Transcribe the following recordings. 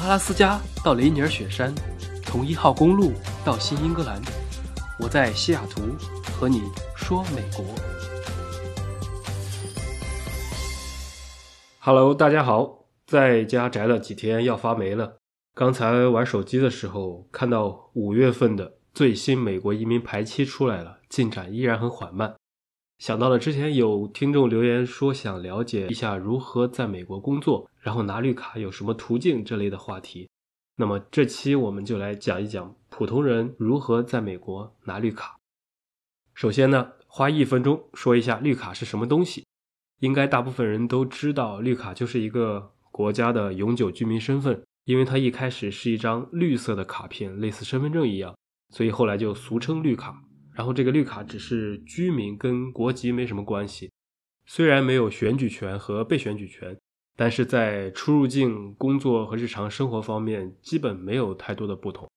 阿拉斯加到雷尼尔雪山，从一号公路到新英格兰，我在西雅图和你说美国。Hello，大家好，在家宅了几天要发霉了。刚才玩手机的时候看到五月份的最新美国移民排期出来了，进展依然很缓慢。想到了之前有听众留言说想了解一下如何在美国工作，然后拿绿卡有什么途径这类的话题，那么这期我们就来讲一讲普通人如何在美国拿绿卡。首先呢，花一分钟说一下绿卡是什么东西。应该大部分人都知道，绿卡就是一个国家的永久居民身份，因为它一开始是一张绿色的卡片，类似身份证一样，所以后来就俗称绿卡。然后这个绿卡只是居民，跟国籍没什么关系。虽然没有选举权和被选举权，但是在出入境、工作和日常生活方面基本没有太多的不同。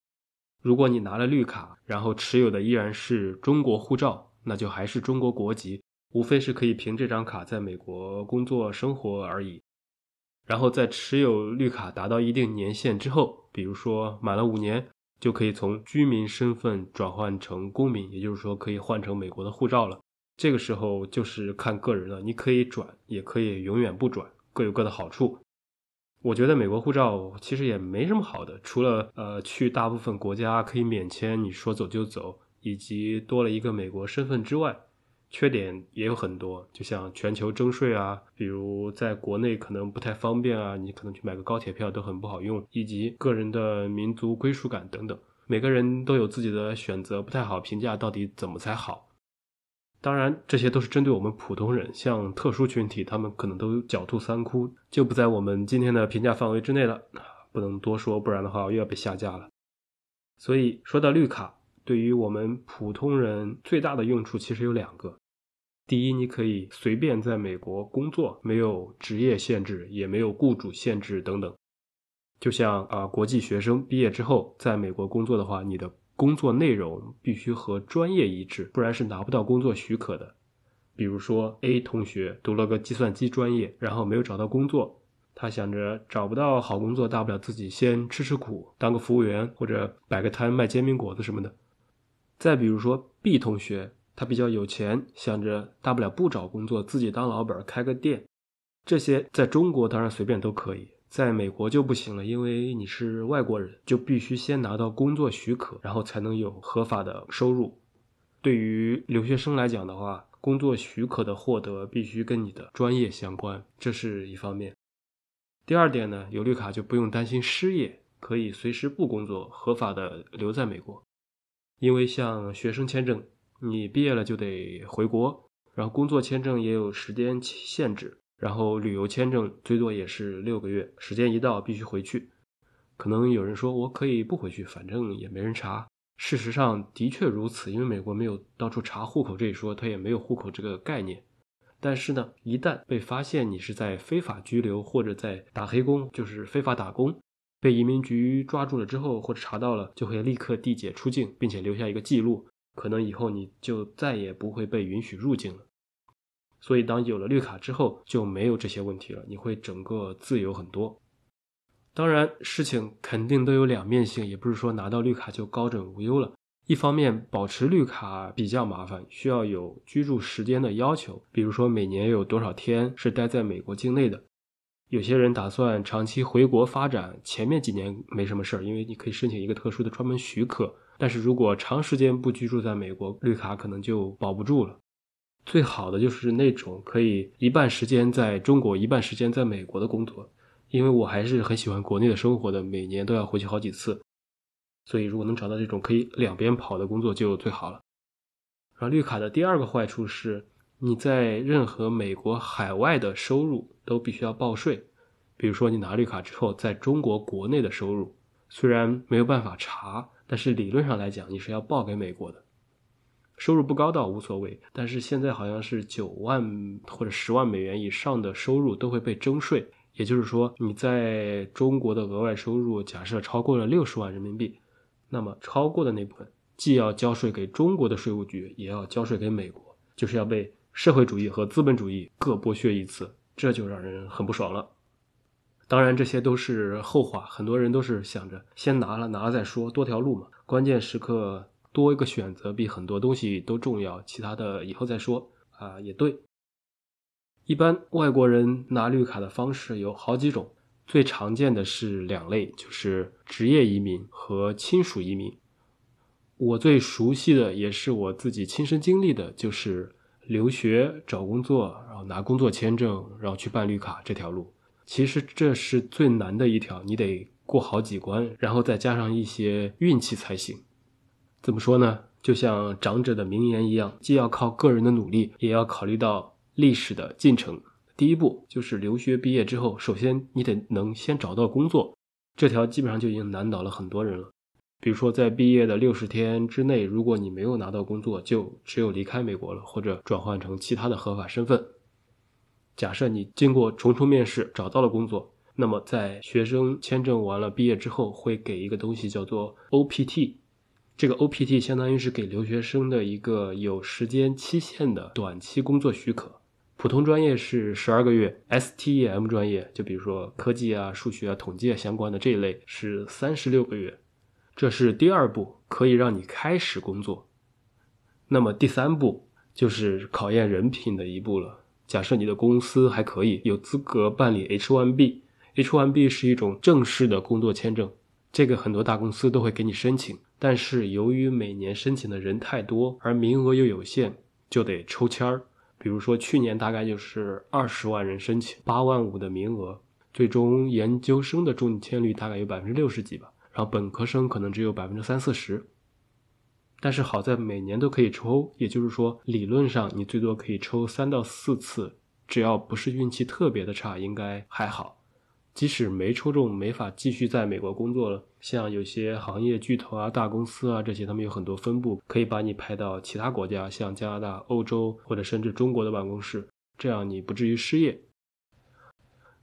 如果你拿了绿卡，然后持有的依然是中国护照，那就还是中国国籍，无非是可以凭这张卡在美国工作生活而已。然后在持有绿卡达到一定年限之后，比如说满了五年。就可以从居民身份转换成公民，也就是说可以换成美国的护照了。这个时候就是看个人了，你可以转，也可以永远不转，各有各的好处。我觉得美国护照其实也没什么好的，除了呃去大部分国家可以免签，你说走就走，以及多了一个美国身份之外，缺点也有很多，就像全球征税啊，比如在国内可能不太方便啊，你可能去买个高铁票都很不好用，以及个人的民族归属感等等，每个人都有自己的选择，不太好评价到底怎么才好。当然，这些都是针对我们普通人，像特殊群体，他们可能都狡兔三窟，就不在我们今天的评价范围之内了，不能多说，不然的话又要被下架了。所以说到绿卡，对于我们普通人最大的用处其实有两个。第一，你可以随便在美国工作，没有职业限制，也没有雇主限制等等。就像啊，国际学生毕业之后在美国工作的话，你的工作内容必须和专业一致，不然是拿不到工作许可的。比如说，A 同学读了个计算机专业，然后没有找到工作，他想着找不到好工作，大不了自己先吃吃苦，当个服务员或者摆个摊卖煎饼果子什么的。再比如说 B 同学。他比较有钱，想着大不了不找工作，自己当老板开个店。这些在中国当然随便都可以，在美国就不行了，因为你是外国人，就必须先拿到工作许可，然后才能有合法的收入。对于留学生来讲的话，工作许可的获得必须跟你的专业相关，这是一方面。第二点呢，有绿卡就不用担心失业，可以随时不工作，合法的留在美国。因为像学生签证。你毕业了就得回国，然后工作签证也有时间限制，然后旅游签证最多也是六个月，时间一到必须回去。可能有人说我可以不回去，反正也没人查。事实上的确如此，因为美国没有到处查户口这一说，它也没有户口这个概念。但是呢，一旦被发现你是在非法居留或者在打黑工，就是非法打工，被移民局抓住了之后或者查到了，就会立刻递解出境，并且留下一个记录。可能以后你就再也不会被允许入境了，所以当有了绿卡之后就没有这些问题了，你会整个自由很多。当然，事情肯定都有两面性，也不是说拿到绿卡就高枕无忧了。一方面，保持绿卡比较麻烦，需要有居住时间的要求，比如说每年有多少天是待在美国境内的。有些人打算长期回国发展，前面几年没什么事儿，因为你可以申请一个特殊的专门许可。但是如果长时间不居住在美国，绿卡可能就保不住了。最好的就是那种可以一半时间在中国，一半时间在美国的工作，因为我还是很喜欢国内的生活的，每年都要回去好几次。所以如果能找到这种可以两边跑的工作就最好了。然后绿卡的第二个坏处是，你在任何美国海外的收入都必须要报税。比如说你拿绿卡之后，在中国国内的收入，虽然没有办法查。但是理论上来讲，你是要报给美国的，收入不高倒无所谓。但是现在好像是九万或者十万美元以上的收入都会被征税，也就是说，你在中国的额外收入假设超过了六十万人民币，那么超过的那部分既要交税给中国的税务局，也要交税给美国，就是要被社会主义和资本主义各剥削一次，这就让人很不爽了。当然，这些都是后话，很多人都是想着先拿了，拿了再说，多条路嘛。关键时刻多一个选择比很多东西都重要，其他的以后再说啊，也对。一般外国人拿绿卡的方式有好几种，最常见的是两类，就是职业移民和亲属移民。我最熟悉的也是我自己亲身经历的，就是留学、找工作，然后拿工作签证，然后去办绿卡这条路。其实这是最难的一条，你得过好几关，然后再加上一些运气才行。怎么说呢？就像长者的名言一样，既要靠个人的努力，也要考虑到。历史的进程，第一步就是留学毕业之后，首先你得能先找到工作，这条基本上就已经难倒了很多人了。比如说，在毕业的六十天之内，如果你没有拿到工作，就只有离开美国了，或者转换成其他的合法身份。假设你经过重重面试找到了工作，那么在学生签证完了毕业之后，会给一个东西叫做 OPT。这个 OPT 相当于是给留学生的一个有时间期限的短期工作许可。普通专业是十二个月，STEM 专业就比如说科技啊、数学啊、统计啊相关的这一类是三十六个月。这是第二步，可以让你开始工作。那么第三步就是考验人品的一步了。假设你的公司还可以，有资格办理 H1B。H1B 是一种正式的工作签证，这个很多大公司都会给你申请。但是由于每年申请的人太多，而名额又有限，就得抽签儿。比如说，去年大概就是二十万人申请，八万五的名额，最终研究生的中签率大概有百分之六十几吧，然后本科生可能只有百分之三四十。但是好在每年都可以抽，也就是说，理论上你最多可以抽三到四次，只要不是运气特别的差，应该还好。即使没抽中，没法继续在美国工作了，像有些行业巨头啊、大公司啊这些，他们有很多分部，可以把你派到其他国家，像加拿大、欧洲或者甚至中国的办公室，这样你不至于失业。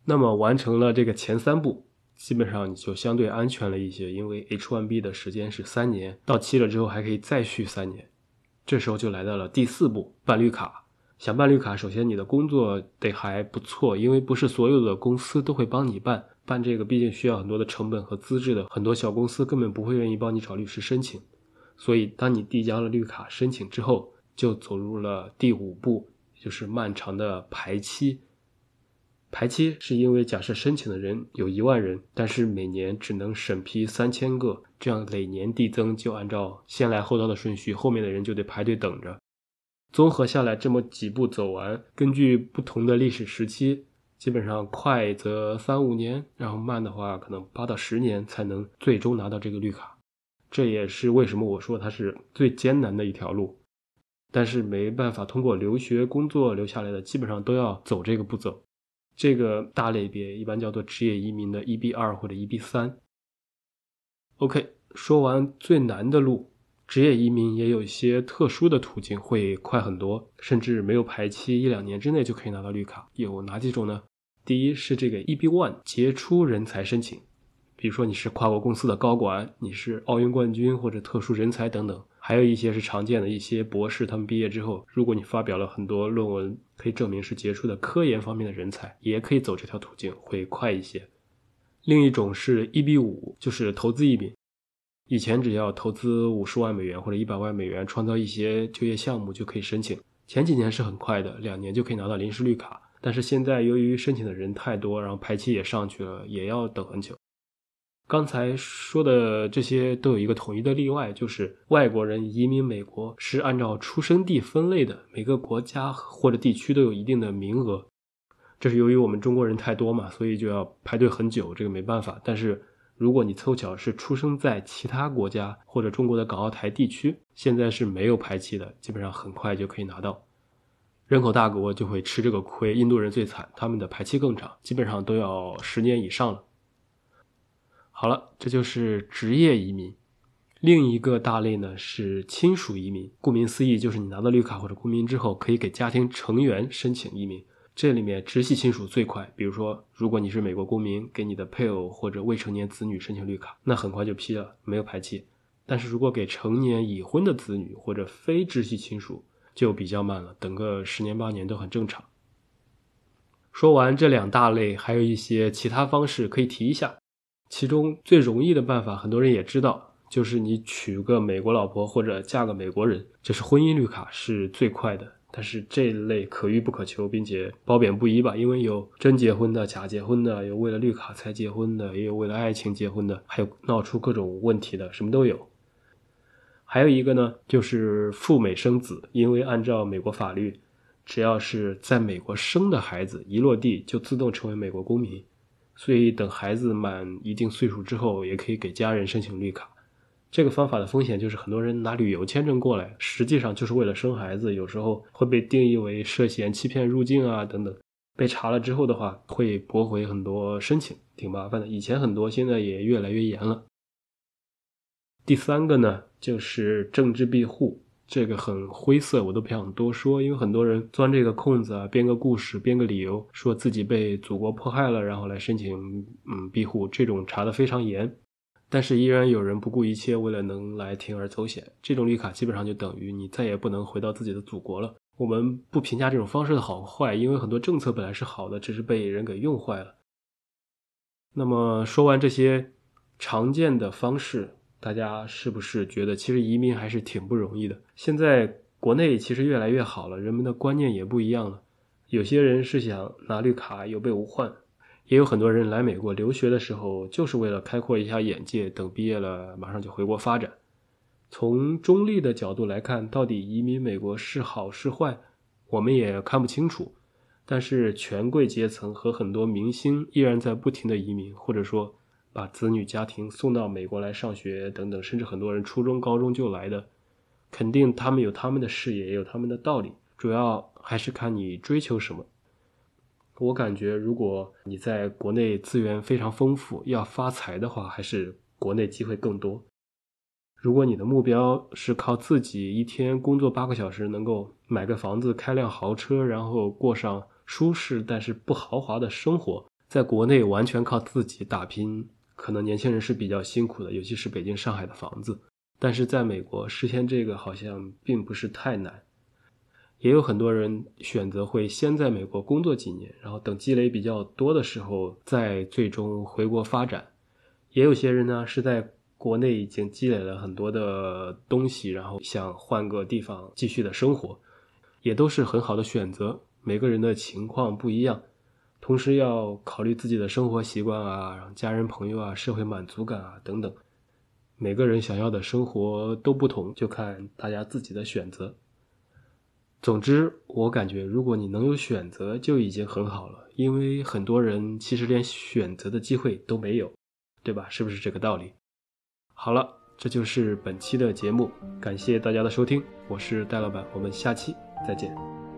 那么完成了这个前三步，基本上你就相对安全了一些，因为 H1B 的时间是三年，到期了之后还可以再续三年。这时候就来到了第四步，办绿卡。想办绿卡，首先你的工作得还不错，因为不是所有的公司都会帮你办。办这个毕竟需要很多的成本和资质的，很多小公司根本不会愿意帮你找律师申请。所以，当你递交了绿卡申请之后，就走入了第五步，就是漫长的排期。排期是因为假设申请的人有一万人，但是每年只能审批三千个，这样累年递增，就按照先来后到的顺序，后面的人就得排队等着。综合下来，这么几步走完，根据不同的历史时期，基本上快则三五年，然后慢的话可能八到十年才能最终拿到这个绿卡。这也是为什么我说它是最艰难的一条路。但是没办法，通过留学、工作留下来的，基本上都要走这个步骤。这个大类别一般叫做职业移民的 EB 二或者 EB 三。OK，说完最难的路。职业移民也有一些特殊的途径，会快很多，甚至没有排期，一两年之内就可以拿到绿卡。有哪几种呢？第一是这个 EB One 杰出人才申请，比如说你是跨国公司的高管，你是奥运冠军或者特殊人才等等。还有一些是常见的一些博士，他们毕业之后，如果你发表了很多论文，可以证明是杰出的科研方面的人才，也可以走这条途径，会快一些。另一种是 EB 五，就是投资移民。以前只要投资五十万美元或者一百万美元，创造一些就业项目就可以申请。前几年是很快的，两年就可以拿到临时绿卡。但是现在由于申请的人太多，然后排期也上去了，也要等很久。刚才说的这些都有一个统一的例外，就是外国人移民美国是按照出生地分类的，每个国家或者地区都有一定的名额。这是由于我们中国人太多嘛，所以就要排队很久，这个没办法。但是。如果你凑巧是出生在其他国家或者中国的港澳台地区，现在是没有排期的，基本上很快就可以拿到。人口大国就会吃这个亏，印度人最惨，他们的排期更长，基本上都要十年以上了。好了，这就是职业移民。另一个大类呢是亲属移民，顾名思义，就是你拿到绿卡或者公民之后，可以给家庭成员申请移民。这里面直系亲属最快，比如说，如果你是美国公民，给你的配偶或者未成年子女申请绿卡，那很快就批了，没有排期。但是如果给成年已婚的子女或者非直系亲属，就比较慢了，等个十年八年都很正常。说完这两大类，还有一些其他方式可以提一下。其中最容易的办法，很多人也知道，就是你娶个美国老婆或者嫁个美国人，这是婚姻绿卡是最快的。但是这类可遇不可求，并且褒贬不一吧，因为有真结婚的、假结婚的，有为了绿卡才结婚的，也有为了爱情结婚的，还有闹出各种问题的，什么都有。还有一个呢，就是赴美生子，因为按照美国法律，只要是在美国生的孩子，一落地就自动成为美国公民。所以，等孩子满一定岁数之后，也可以给家人申请绿卡。这个方法的风险就是，很多人拿旅游签证过来，实际上就是为了生孩子，有时候会被定义为涉嫌欺骗入境啊等等。被查了之后的话，会驳回很多申请，挺麻烦的。以前很多，现在也越来越严了。第三个呢，就是政治庇护。这个很灰色，我都不想多说，因为很多人钻这个空子啊，编个故事，编个理由，说自己被祖国迫害了，然后来申请嗯庇护，这种查的非常严，但是依然有人不顾一切，为了能来铤而走险，这种绿卡基本上就等于你再也不能回到自己的祖国了。我们不评价这种方式的好坏，因为很多政策本来是好的，只是被人给用坏了。那么说完这些常见的方式。大家是不是觉得其实移民还是挺不容易的？现在国内其实越来越好了，人们的观念也不一样了。有些人是想拿绿卡有备无患，也有很多人来美国留学的时候就是为了开阔一下眼界，等毕业了马上就回国发展。从中立的角度来看，到底移民美国是好是坏，我们也看不清楚。但是权贵阶层和很多明星依然在不停的移民，或者说。把子女家庭送到美国来上学等等，甚至很多人初中、高中就来的，肯定他们有他们的事业，也有他们的道理。主要还是看你追求什么。我感觉，如果你在国内资源非常丰富，要发财的话，还是国内机会更多。如果你的目标是靠自己一天工作八个小时，能够买个房子、开辆豪车，然后过上舒适但是不豪华的生活，在国内完全靠自己打拼。可能年轻人是比较辛苦的，尤其是北京、上海的房子。但是在美国实现这个好像并不是太难。也有很多人选择会先在美国工作几年，然后等积累比较多的时候再最终回国发展。也有些人呢是在国内已经积累了很多的东西，然后想换个地方继续的生活，也都是很好的选择。每个人的情况不一样。同时要考虑自己的生活习惯啊，家人朋友啊，社会满足感啊等等。每个人想要的生活都不同，就看大家自己的选择。总之，我感觉如果你能有选择，就已经很好了。因为很多人其实连选择的机会都没有，对吧？是不是这个道理？好了，这就是本期的节目，感谢大家的收听，我是戴老板，我们下期再见。